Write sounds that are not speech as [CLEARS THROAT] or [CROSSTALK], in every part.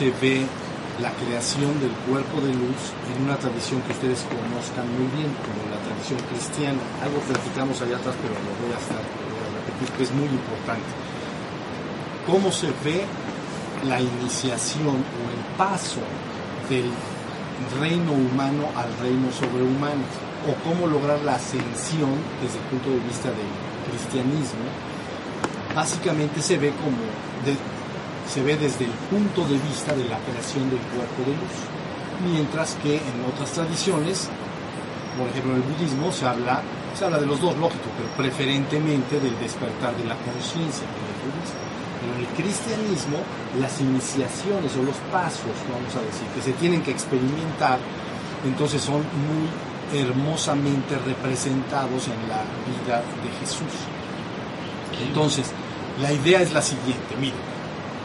se ve la creación del cuerpo de luz en una tradición que ustedes conozcan muy bien, como la tradición cristiana. Algo platicamos allá atrás, pero lo voy a, estar, repetir, que es muy importante. ¿Cómo se ve la iniciación o el paso del reino humano al reino sobrehumano? O cómo lograr la ascensión desde el punto de vista del cristianismo. Básicamente se ve como se ve desde el punto de vista de la creación del cuerpo de luz, mientras que en otras tradiciones, por ejemplo en el budismo, se habla, se habla de los dos, lógico, pero preferentemente del despertar de la conciencia Pero en el cristianismo, las iniciaciones o los pasos, vamos a decir, que se tienen que experimentar, entonces son muy hermosamente representados en la vida de Jesús. Entonces, la idea es la siguiente, miren,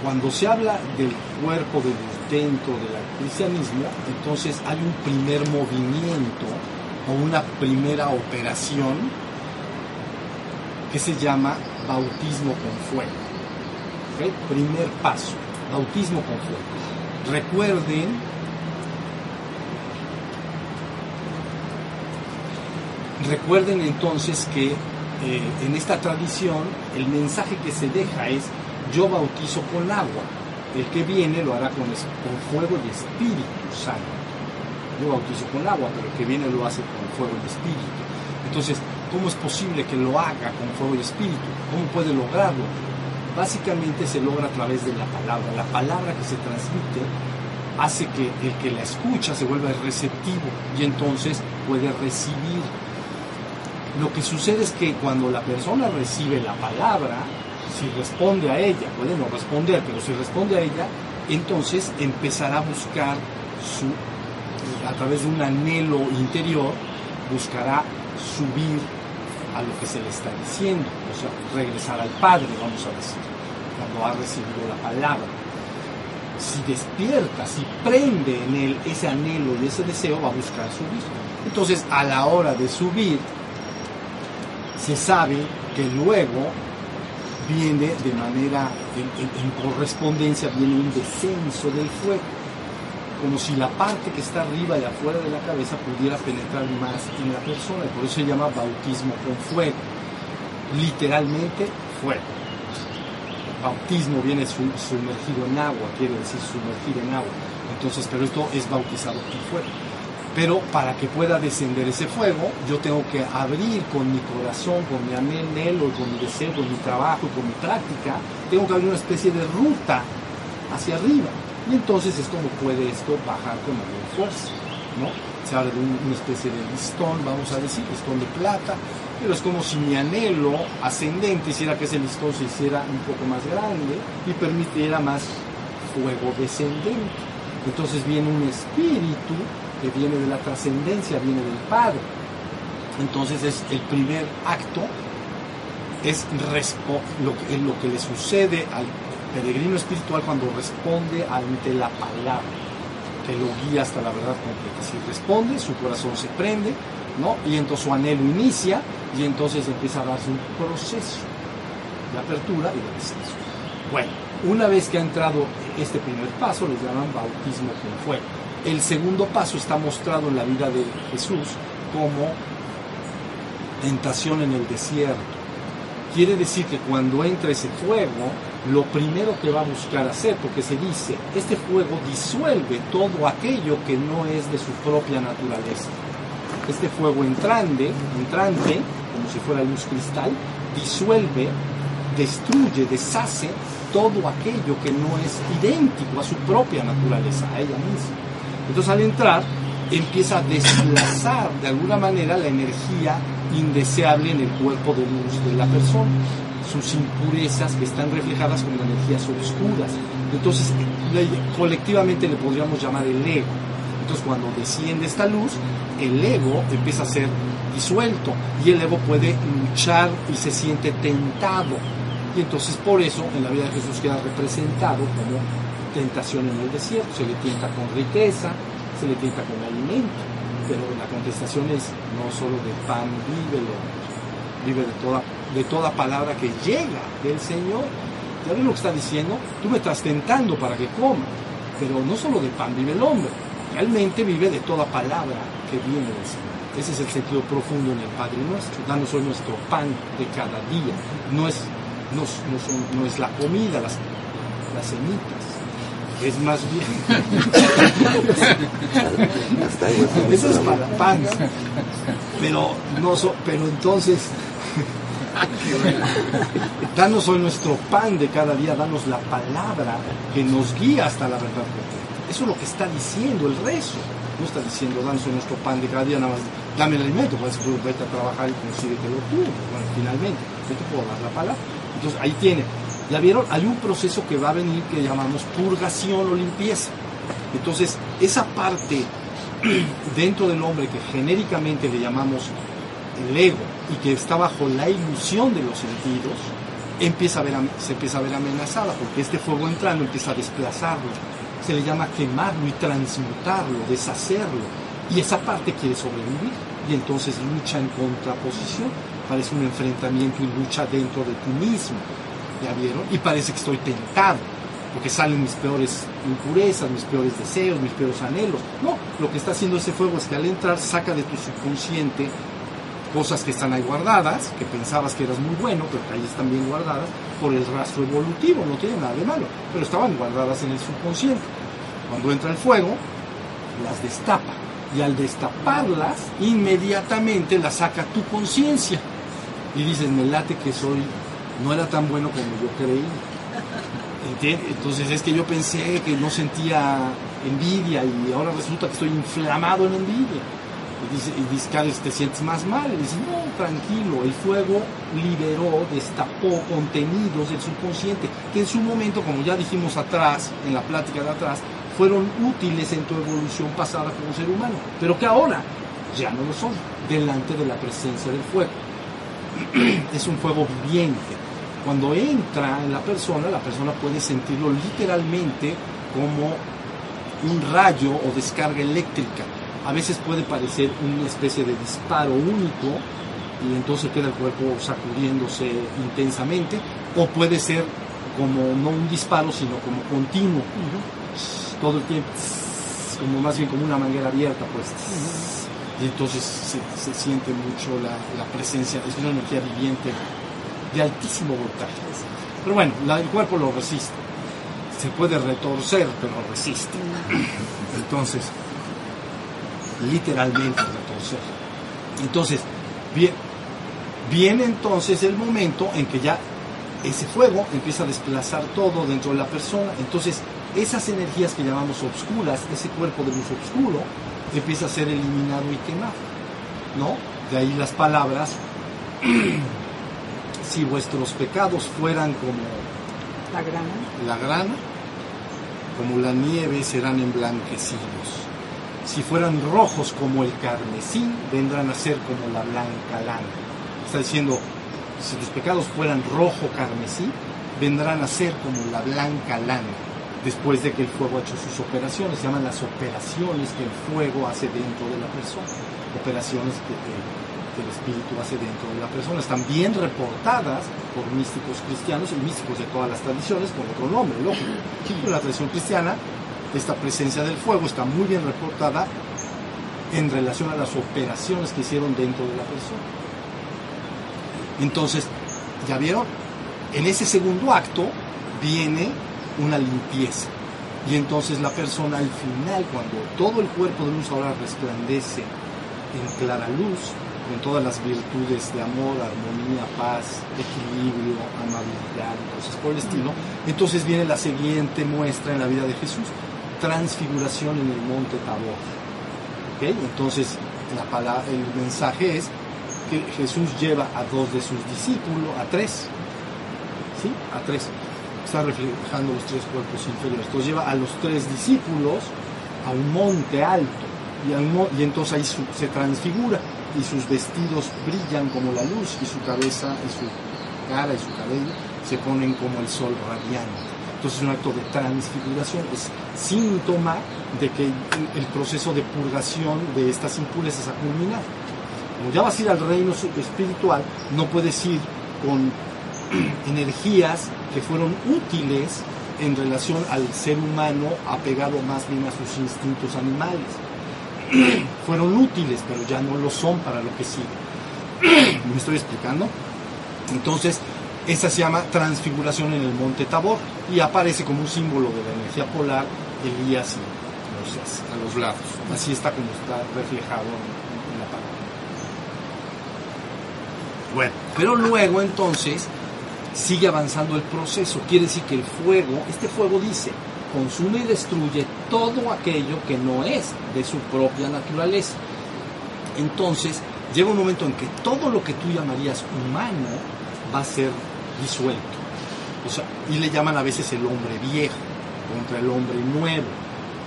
cuando se habla del cuerpo de dentro del cristianismo, entonces hay un primer movimiento o una primera operación que se llama bautismo con fuego. Primer paso, bautismo con fuego. Recuerden Recuerden entonces que eh, en esta tradición el mensaje que se deja es yo bautizo con agua, el que viene lo hará con, fuego y espíritu santo. Yo bautizo con agua, pero el que viene lo hace con fuego y espíritu. Entonces, ¿cómo es posible que lo haga con fuego y espíritu? ¿Cómo puede lograrlo? Básicamente se logra a través de la palabra. La palabra que se transmite hace que el que la escucha se vuelva receptivo y entonces puede recibir. Lo que sucede es que cuando la persona recibe la palabra, si responde a ella, puede no responder, pero si responde a ella, entonces empezará a buscar su, a través de un anhelo interior, buscará subir a lo que se le está diciendo, o sea, regresar al Padre, vamos a decir, cuando ha recibido la palabra. Si despierta, si prende en él ese anhelo y ese deseo, va a buscar subir. Entonces, a la hora de subir, se sabe que luego viene de manera, en, correspondencia, viene un descenso del fuego, como si la parte que está arriba y afuera de la cabeza pudiera penetrar más en la persona, y por eso se llama bautismo con fuego, literalmente fuego. Bautismo viene sumergido en agua, quiere decir sumergir en agua. Entonces, pero esto es bautizado con fuego. Pero para que pueda descender ese fuego, yo tengo que abrir con mi corazón, con mi anhelo, con mi deseo, con mi trabajo, con mi práctica, tengo que abrir una especie de ruta hacia arriba. Y entonces es como puede esto bajar con mayor fuerza, ¿no? Se habla de una especie de listón, vamos a decir, listón de plata, pero es como si mi anhelo ascendente hiciera que ese listón se hiciera un poco más grande y permitiera más fuego descendente. Entonces viene un espíritu que viene de la trascendencia, viene del Padre. Entonces es el primer acto, es lo que, lo que le sucede al peregrino espiritual cuando responde ante la palabra, que lo guía hasta la verdad completa. Si responde, su corazón se prende, ¿no? Y entonces su anhelo inicia y entonces empieza a darse un proceso de apertura y de descenso. Bueno, una vez que ha entrado este primer paso, le llaman bautismo con fuego. El segundo paso está mostrado en la vida de Jesús como tentación en el desierto. Quiere decir que cuando entra ese fuego, lo primero que va a buscar hacer, porque se dice, este fuego disuelve todo aquello que no es de su propia naturaleza. Este fuego entrante, entrante, como si fuera luz cristal, disuelve, destruye, deshace todo aquello que no es idéntico a su propia naturaleza, a ella misma. Entonces al entrar empieza a desplazar de alguna manera la energía indeseable en el cuerpo de luz de la persona, sus impurezas que están reflejadas como energías oscuras. Entonces colectivamente le podríamos llamar el ego. Entonces cuando desciende esta luz, el ego empieza a ser disuelto y el ego puede luchar y se siente tentado. Y entonces por eso en la vida de Jesús queda representado como tentación en el desierto, se le tienta con riqueza, se le tienta con alimento, pero la contestación es no solo de pan vive, vive de toda, de toda palabra que llega del Señor. ¿Ya ven lo que está diciendo? Tú me estás tentando para que coma. pero no solo de pan vive el hombre, realmente vive de toda palabra que viene del Señor. Ese es el sentido profundo en el Padre Nuestro. Danos hoy nuestro pan de cada día. No es, no, no son- no es la comida, las, las semitas. Es más bien. Eso es para pan. Pero, no so- pero entonces. Danos hoy nuestro pan de cada día, danos la palabra que nos guía hasta la verdad completa. Eso es lo que está diciendo el rezo. No está diciendo, danos hoy nuestro pan de cada día, nada más dame el alimento, pues tú vete a trabajar y consíguetelo tú. Bueno, finalmente, yo te puedo dar la palabra. Entonces ahí tiene. Ya vieron, hay un proceso que va a venir que llamamos purgación o limpieza. Entonces, esa parte [CLEARS THROAT] dentro del hombre que genéricamente le llamamos el ego y que está bajo la ilusión de los sentidos, empieza a ver, se empieza a ver amenazada porque este fuego entrando empieza a desplazarlo. Se le llama quemarlo y transmutarlo, deshacerlo. Y esa parte quiere sobrevivir y entonces lucha en contraposición. Parece un enfrentamiento y lucha dentro de ti mismo. ¿Ya vieron? Y parece que estoy tentado porque salen mis peores impurezas, mis peores deseos, mis peores anhelos. No, lo que está haciendo ese fuego es que al entrar saca de tu subconsciente cosas que están ahí guardadas, que pensabas que eras muy bueno, pero que ahí están bien guardadas por el rastro evolutivo, no tiene nada de malo, pero estaban guardadas en el subconsciente. Cuando entra el fuego, las destapa y al destaparlas, inmediatamente las saca tu conciencia y dices, me late que soy, no era tan bueno como yo creí. Entonces es que yo pensé que no sentía envidia y ahora resulta que estoy inflamado en envidia. Y dice, y dice, cada te sientes más mal. Y dice, no, tranquilo, el fuego liberó, destapó contenidos del subconsciente que en su momento, como ya dijimos atrás, en la plática de atrás, fueron útiles en tu evolución pasada como ser humano, pero que ahora ya no lo son, delante de la presencia del fuego. [CLEARS THROAT] es un fuego viviente. Cuando entra en la persona, la persona puede sentirlo literalmente como un rayo o descarga eléctrica. A veces puede parecer una especie de disparo único y entonces queda el cuerpo sacudiéndose intensamente, o puede ser como no un disparo, sino como continuo, todo el tiempo, como más bien como una manguera abierta, pues. Y entonces se, se siente mucho la, la presencia, es una energía viviente de altísimo voltaje. Pero bueno, la- el cuerpo lo resiste. Se puede retorcer, pero resiste. [CLEARS THROAT] Entonces, literalmente retorcer. Entonces, bien, viene entonces el momento en que ya ese fuego empieza a desplazar todo dentro de la persona. Entonces, esas energías que llamamos obscuras, ese cuerpo de luz oscuro, empieza a ser eliminado y quemado. ¿No? De ahí las palabras, [CLEARS THROAT] si vuestros pecados fueran como La grana. la grana, como la nieve serán emblanquecidos. Si fueran rojos como el carmesí, vendrán a ser como la blanca lana. Está diciendo, si tus pecados fueran rojo carmesí, vendrán a ser como la blanca lana. Después de que el fuego ha hecho sus operaciones, se llaman las operaciones que el fuego hace dentro de la persona. Operaciones que, que- que el espíritu hace dentro de la persona. Están bien reportadas por místicos cristianos y místicos de todas las tradiciones con otro nombre, lógico. En la tradición cristiana, esta presencia del fuego está muy bien reportada en relación a las operaciones que hicieron dentro de la persona. Entonces, ¿ya vieron? En ese segundo acto viene una limpieza. Y entonces la persona al final, cuando todo el cuerpo de luz ahora resplandece en clara luz, con todas las virtudes de amor, armonía, paz, equilibrio, amabilidad cosas por el estilo, entonces viene la siguiente muestra en la vida de Jesús, transfiguración en el monte Tabor. Entonces, la palabra, el mensaje es que Jesús lleva a dos de sus discípulos, a tres, ¿sí? A tres. Está reflejando los tres cuerpos inferiores. Entonces lleva a los tres discípulos a un monte alto y, entonces ahí se transfigura y sus vestidos brillan como la luz y su cabeza y su cara y su cabello se ponen como el sol radiante. Entonces es un acto de transfiguración, es síntoma de que el, proceso de purgación de estas impurezas ha culminado. Como ya vas a ir al reino espiritual, no puedes ir con [CLEARS THROAT] energías que fueron útiles en relación al ser humano apegado más bien a sus instintos animales. [CLEARS THROAT] Fueron útiles, pero ya no lo son para lo que sigue. [CLEARS THROAT] ¿Me estoy explicando? Entonces, esa se llama transfiguración en el monte Tabor y aparece como un símbolo de la energía polar Elías y Moisés a los lados. Así está como está reflejado en, la palabra. Bueno, pero luego entonces sigue avanzando el proceso. Quiere decir que el fuego, este fuego dice, consume y destruye todo aquello que no es de su propia naturaleza. Entonces, llega un momento en que todo lo que tú llamarías humano va a ser disuelto. Y le llaman a veces el hombre viejo contra el hombre nuevo.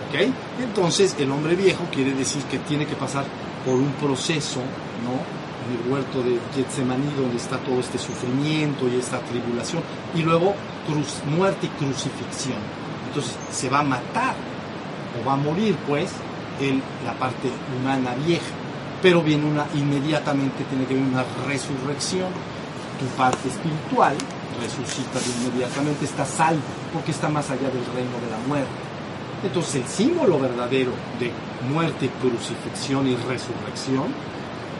¿Ok? Entonces, el hombre viejo quiere decir que tiene que pasar por un proceso, ¿no? En el huerto de Getsemaní, donde está todo este sufrimiento y esta tribulación, y luego muerte y crucifixión. Entonces, se va a matar o va a morir, pues, la parte humana vieja. Pero viene una, inmediatamente tiene que haber una resurrección. Tu parte espiritual resucita inmediatamente, está salvo, porque está más allá del reino de la muerte. Entonces el símbolo verdadero de muerte, crucifixión y resurrección,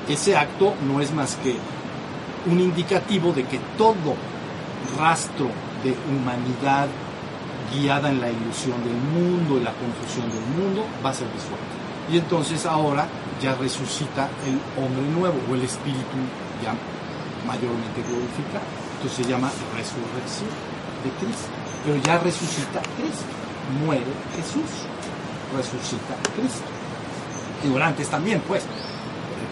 ese acto no es más que un indicativo de que todo rastro de humanidad guiada en la ilusión del mundo y la confusión del mundo va a ser disuelto. Y entonces ahora ya resucita el hombre nuevo o el espíritu ya mayormente glorificado. Entonces se llama resurrección de Cristo. Pero ya resucita Cristo. Muere Jesús. Resucita Cristo. Y durante también, pues.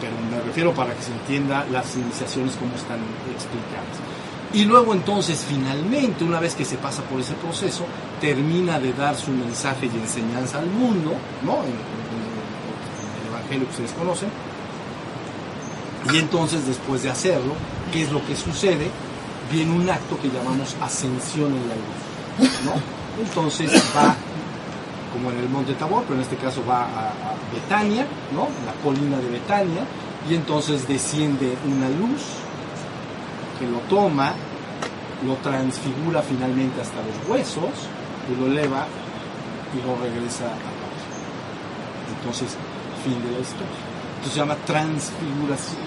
Pero me refiero para que se entienda las iniciaciones como están explicadas. Y luego entonces finalmente, una vez que se pasa por ese proceso, termina de dar su mensaje y enseñanza al mundo, ¿no? En, el Evangelio que ustedes conocen. Y entonces después de hacerlo, ¿qué es lo que sucede? Viene un acto que llamamos ascensión en la luz, ¿no? Entonces va, como en el Monte Tabor, pero en este caso va a, a Betania, ¿no? La colina de Betania, y entonces desciende una luz que lo toma, lo transfigura finalmente hasta los huesos y lo eleva y lo regresa a abajo. Entonces, fin de la historia. Entonces se llama transfiguración,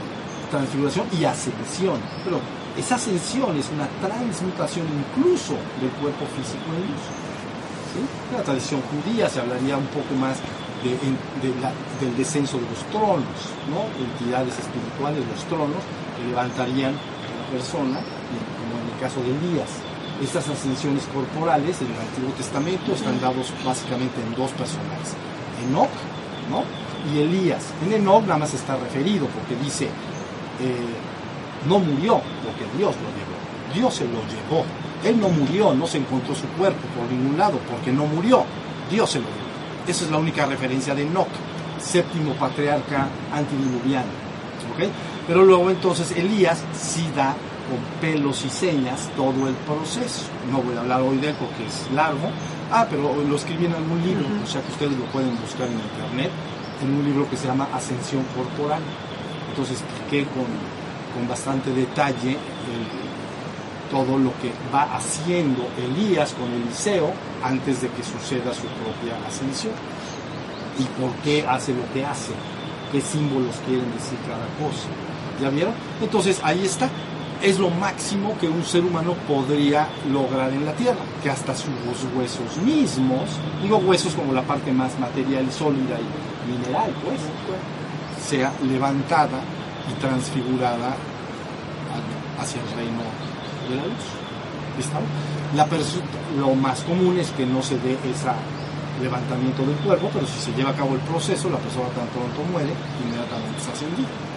transfiguración y ascensión. Pero esa ascensión es una transmutación incluso del cuerpo físico en. ¿sí? En la tradición judía se hablaría un poco más la- del descenso de los tronos, ¿no? entidades espirituales, los tronos, que levantarían a la persona, como en el caso de Elías. Estas ascensiones corporales en el Antiguo Testamento están dados básicamente en dos personajes, Enoch ¿no? y Elías. En Enoch nada más está referido porque dice, eh, no murió porque Dios lo llevó, Dios se lo llevó. Él no murió, no se encontró su cuerpo por ningún lado porque no murió, Dios se lo llevó. Esa es la única referencia de Enoch, séptimo patriarca antediluviano. ¿ok? Pero luego entonces Elías sí da con pelos y señas todo el proceso. No voy a hablar hoy de él porque es largo. Ah, pero lo escribí en algún libro, o sea que ustedes lo pueden buscar en internet, en un libro que se llama Ascensión Corporal. Entonces expliqué con, con bastante detalle el- todo lo que va haciendo Elías con Eliseo antes de que suceda su propia ascensión y por qué hace lo que hace, qué símbolos quieren decir cada cosa. ¿Ya vieron? Entonces ahí está. Es lo máximo que un ser humano podría lograr en la Tierra, que hasta sus huesos mismos, digo huesos como la parte más material sólida y mineral, pues, sea levantada y transfigurada hacia el reino de la luz. ¿Listo? La lo más común es que no se dé ese levantamiento del cuerpo, pero si se lleva a cabo el proceso, la persona tan pronto muere, inmediatamente se ascendió.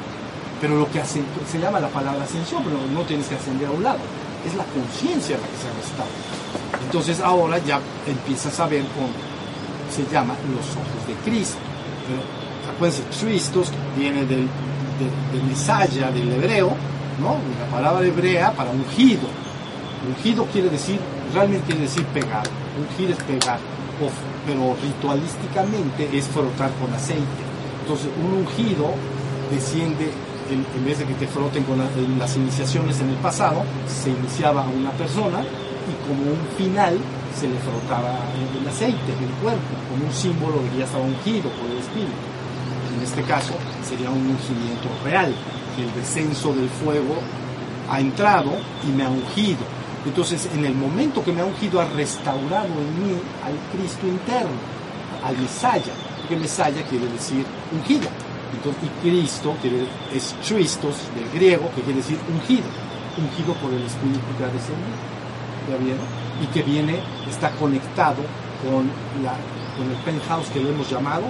Pero lo que se llama la palabra ascensión, pero no tienes que ascender a un lado, es la conciencia la que se restaura. Entonces ahora ya empiezas a ver con, se llama los ojos de Cristo. Pero acuérdense, Christos viene del, de- Misaya, del hebreo, ¿no? La palabra hebrea para ungido. Ungido quiere decir, realmente quiere decir pegar. Ungir es pegar, pero ritualísticamente es frotar con aceite. Entonces, un ungido desciende, en, vez de que te froten con las iniciaciones en el pasado, se iniciaba a una persona y como un final se le frotaba el aceite del cuerpo, como un símbolo de que ya estaba ungido por el Espíritu. En este caso sería un ungimiento real, que el descenso del fuego ha entrado y me ha ungido. Entonces, en el momento que me ha ungido, ha restaurado en mí al Cristo interno, al Mesaya, porque Mesaya quiere decir ungido. Entonces, y Cristo es Christos del griego, que quiere decir ungido, ungido por el Espíritu que ha descendido. ¿Ya vieron? Y que viene, está conectado con, la, con el penthouse que lo hemos llamado,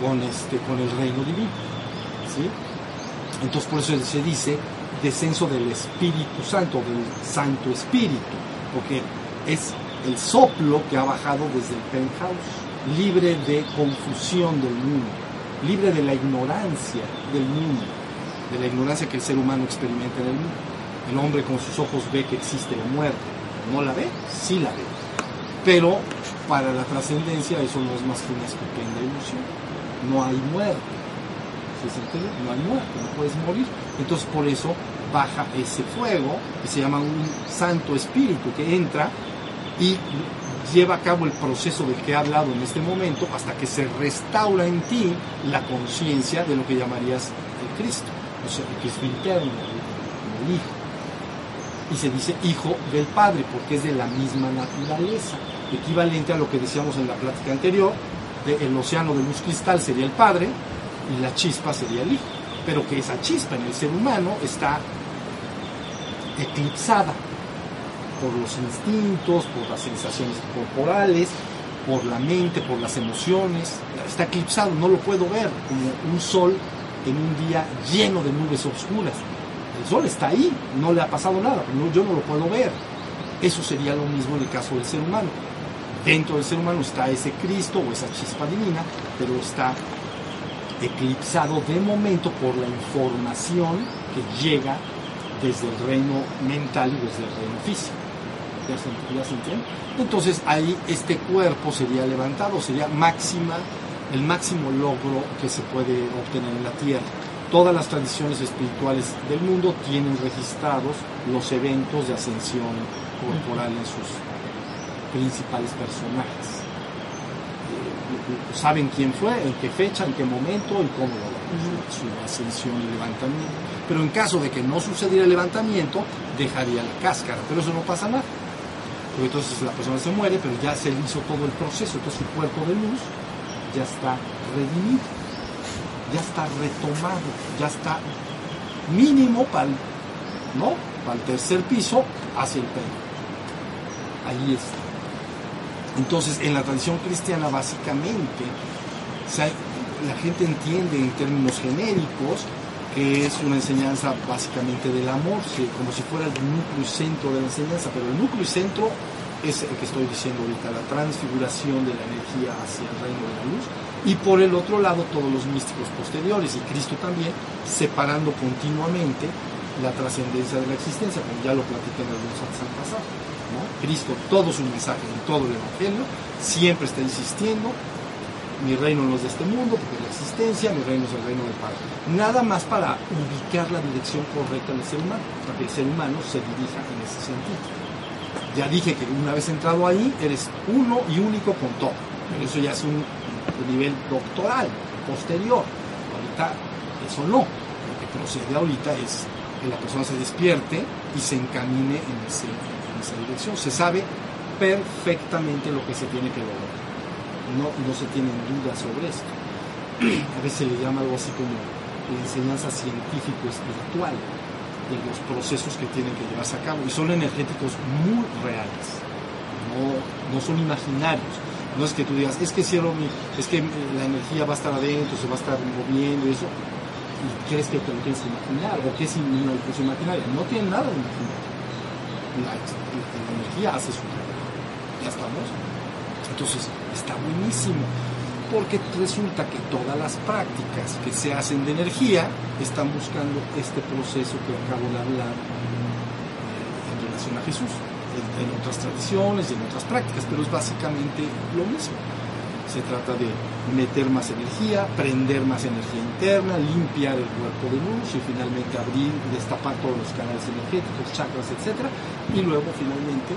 con, este, con el reino divino. Entonces, por eso se dice descenso del Espíritu Santo, del Santo Espíritu, porque es el soplo que ha bajado desde el penthouse, libre de confusión del mundo, libre de la ignorancia del mundo, de la ignorancia que el ser humano experimenta en el mundo. El hombre con sus ojos ve que existe la muerte. ¿No la ve? Sí la ve. Pero para la trascendencia eso no es más que una estupenda ilusión. No hay muerte. ¿Sí se? No hay muerte, no puedes morir. Entonces por eso baja ese fuego que se llama un Santo Espíritu que entra y lleva a cabo el proceso del que he hablado en este momento hasta que se restaura en ti la conciencia de lo que llamarías el Cristo, o sea, el Cristo interno, el, Hijo. Y se dice Hijo del Padre porque es de la misma naturaleza, equivalente a lo que decíamos en la plática anterior, de el océano de luz cristal sería el Padre y la chispa sería el Hijo, pero que esa chispa en el ser humano está eclipsada por los instintos, por las sensaciones corporales, por la mente, por las emociones. Está eclipsado, no lo puedo ver como un sol en un día lleno de nubes oscuras. El sol está ahí, no le ha pasado nada, pero yo no lo puedo ver. Eso sería lo mismo en el caso del ser humano. Dentro del ser humano está ese Cristo o esa chispa divina, pero está eclipsado de momento por la información que llega desde el reino mental y desde el reino físico. ¿Ya se, ya se entiende? Entonces ahí este cuerpo sería levantado, sería máxima, el máximo logro que se puede obtener en la tierra. Todas las tradiciones espirituales del mundo tienen registrados los eventos de ascensión corporal en sus principales personajes. Eh, saben quién fue, en qué fecha, en qué momento y cómo lo su ascensión y levantamiento. Pero en caso de que no sucediera el levantamiento, dejaría la cáscara. Pero eso no pasa nada. Porque entonces la persona se muere, pero ya se hizo todo el proceso. Entonces su cuerpo de luz ya está redimido, ya está retomado, ya está mínimo para el, ¿no? para el tercer piso hacia el pelo. Ahí está. Entonces, en la tradición cristiana, básicamente, la gente entiende en términos genéricos es una enseñanza básicamente del amor, como si fuera el núcleo y centro de la enseñanza, pero el núcleo y centro es el que estoy diciendo ahorita, la transfiguración de la energía hacia el reino de la luz, y por el otro lado todos los místicos posteriores, y Cristo también, separando continuamente la trascendencia de la existencia, como ya lo platiqué en algunos han pasado. ¿no? Cristo, todo su mensaje en todo el Evangelio, siempre está insistiendo mi reino no es de este mundo, porque es la existencia, mi reino es el reino del Padre. Nada más para ubicar la dirección correcta del ser humano, para que el ser humano se dirija en ese sentido. Ya dije que una vez entrado ahí, eres uno y único con todo. Pero eso ya es un, nivel doctoral, posterior. Ahorita eso no. Lo que procede ahorita es que la persona se despierte y se encamine en, en esa dirección. Se sabe perfectamente lo que se tiene que lograr no, no se tienen dudas sobre esto. A veces se le llama algo así como la enseñanza científico-espiritual de los procesos que tienen que llevarse a cabo. Y son energéticos muy reales, no, no son imaginarios. No es que tú digas, es que, cielo, es que la energía va a estar adentro, se va a estar moviendo y eso, y crees que te lo tienes imaginar, o que es una cosa imaginaria. No tiene nada de imaginario. La energía hace su trabajo. Ya estamos. Entonces, está buenísimo, porque resulta que todas las prácticas que se hacen de energía están buscando este proceso que acabo de hablar eh, en relación a Jesús, en, otras tradiciones y en otras prácticas, pero es básicamente lo mismo. Se trata de meter más energía, prender más energía interna, limpiar el cuerpo de luz y finalmente abrir destapar todos los canales energéticos, chakras, etc. Y luego finalmente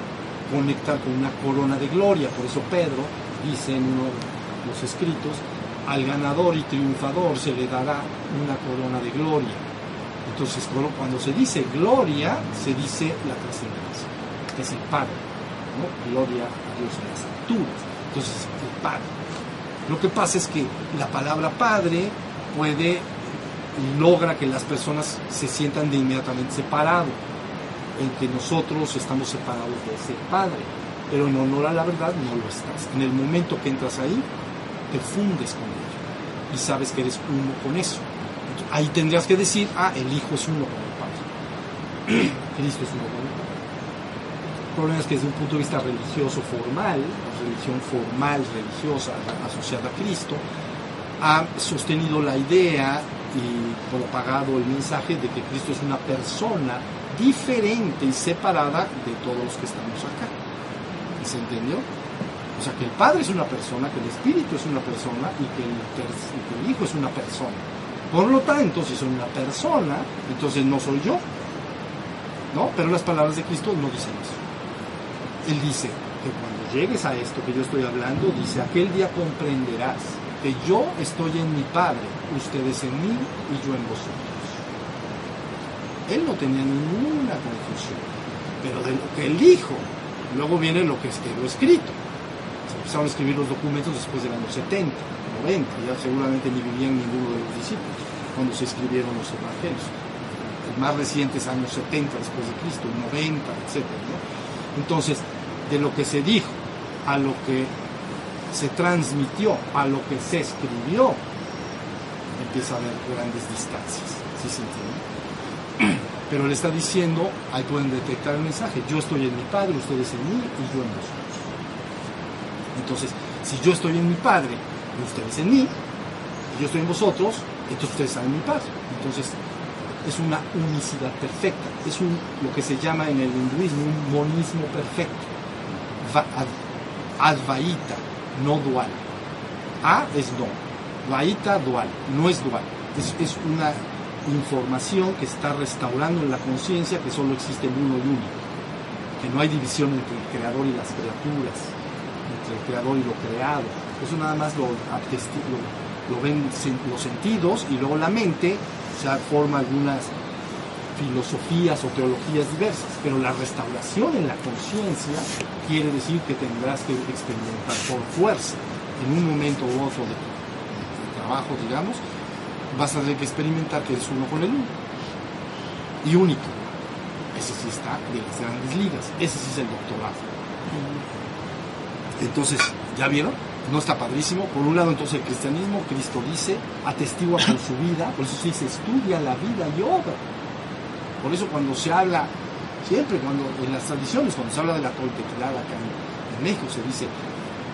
conectar con una corona de gloria. Por eso Pedro dice en uno de los escritos, al ganador y triunfador se le dará una corona de gloria. Entonces cuando se dice gloria, se dice la trascendencia, que es el Padre. ¿no? Gloria a Dios en las alturas. Entonces, el Padre. Lo que pasa es que la palabra Padre puede logra que las personas se sientan de inmediatamente separados, en que nosotros estamos separados de ese Padre, pero en honor a la verdad no lo estás. En el momento que entras ahí, te fundes con ello y sabes que eres uno con eso. ahí tendrías que decir, ah, el Hijo es uno con el Padre. [CLEARS THROAT] Cristo es uno con el Padre. El problema es que desde un punto de vista religioso formal, religión formal, religiosa, asociada a Cristo, ha sostenido la idea y propagado el mensaje de que Cristo es una persona diferente y separada de todos los que estamos acá. ¿Se entendió? O sea, que el Padre es una persona, que el Espíritu es una persona y que el, Hijo es una persona. Por lo tanto, si soy una persona, entonces no soy yo. ¿No? Pero las palabras de Cristo no dicen eso. Él dice que cuando llegues a esto que yo estoy hablando, dice, aquel día comprenderás que yo estoy en mi Padre, ustedes en mí y yo en vosotros. Él no tenía ninguna confusión, pero de lo que él dijo, luego viene lo que quedó escrito. Se empezaron a escribir los documentos después del año 70, 90, ya seguramente ni vivían ninguno de los discípulos cuando se escribieron los evangelios. Los más recientes años 70 después de Cristo, 90, etc. Entonces, de lo que se dijo a lo que se transmitió a lo que se escribió, empieza a haber grandes distancias. ¿Sí se entiende? Pero le está diciendo, ahí pueden detectar el mensaje, yo estoy en mi Padre, ustedes en mí y yo en vosotros. Entonces, si yo estoy en mi Padre y ustedes en mí, y yo estoy en vosotros, entonces ustedes están en mi Padre. Entonces, es una unicidad perfecta, es un, lo que se llama en el hinduismo un monismo perfecto, advaita, no dual. A es no, Vaita dual, no es dual. Es, es una información que está restaurando en la conciencia que solo existe el uno y único, que no hay división entre el creador y las criaturas, entre el creador y lo creado. Eso nada más lo, lo, ven los sentidos y luego la mente se forma algunas filosofías o teologías diversas, pero la restauración en la conciencia quiere decir que tendrás que experimentar por fuerza, en un momento u otro de trabajo, digamos, vas a tener que experimentar que eres uno con el uno. Y único. Ese sí está de las grandes ligas. Ese sí es el doctorado. Entonces, ¿ya vieron? No está padrísimo. Por un lado, entonces, el cristianismo, Cristo dice, atestigua con su vida, por eso se dice, estudia la vida y obra por eso cuando se habla, siempre cuando en las tradiciones, cuando se habla de la Toltequilada acá en, México, se dice,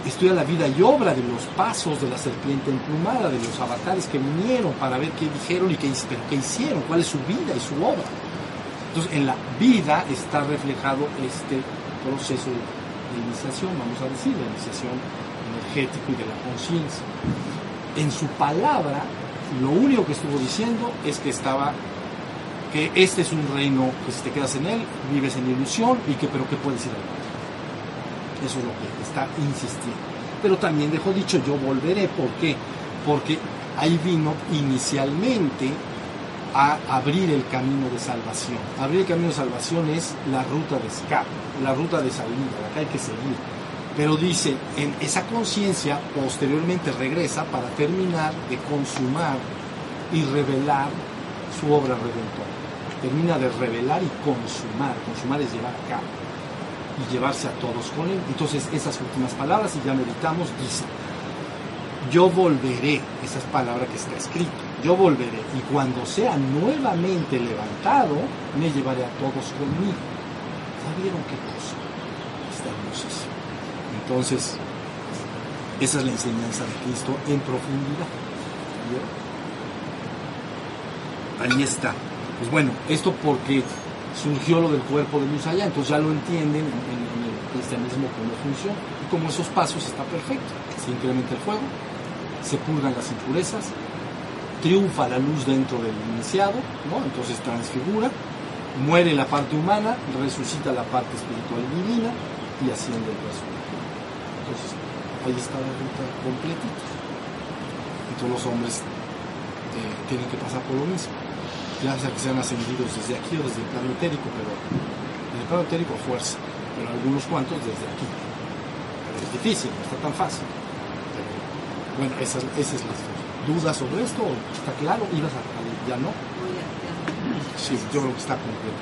estudia la vida y obra de los pasos de la serpiente emplumada, de los avatares que vinieron para ver qué dijeron y qué, qué hicieron, cuál es su vida y su obra. Entonces, en la vida está reflejado este proceso de iniciación, vamos a decir, de iniciación energética y de la conciencia. En su palabra, lo único que estuvo diciendo es que estaba que este es un reino que si te quedas en él, vives en ilusión y que pero que puedes ir al. Eso es lo que está insistiendo. Pero también dejó dicho, yo volveré. ¿Por qué? Porque ahí vino inicialmente a abrir el camino de salvación. Abrir el camino de salvación es la ruta de escape, la ruta de salida, la que hay que seguir. Pero dice, en esa conciencia posteriormente regresa para terminar de consumar y revelar su obra redentora termina de revelar y consumar. Consumar es llevar a cabo y llevarse a todos con él. Entonces esas últimas palabras, y ya meditamos, dice, yo volveré, esa es palabra que está escrita, yo volveré y cuando sea nuevamente levantado, me llevaré a todos conmigo. ¿Ya vieron qué cosa? Está hermosísimo. Entonces, esa es la enseñanza de Cristo en profundidad. Ahí está. Pues bueno, esto porque surgió lo del cuerpo de allá, entonces ya lo entienden en, el cristianismo cómo funciona. Y como esos pasos está perfecto. Se incrementa el fuego, se purgan las impurezas, triunfa la luz dentro del iniciado, ¿no? entonces transfigura, muere la parte humana, resucita la parte espiritual divina, y asciende el resurrector. Entonces, ahí está la ruta completita. Todos los hombres eh, tienen que pasar por lo mismo. Ya sea que sean ascendidos desde aquí o desde el plano etérico, pero desde el plano etérico a fuerza, pero algunos cuantos desde aquí. Pero es difícil, no está tan fácil. Pero, bueno, esa, es- esa es la. ¿Dudas sobre esto? ¿Está claro? ¿Ibas a, ya no? Sí, yo creo que está completo.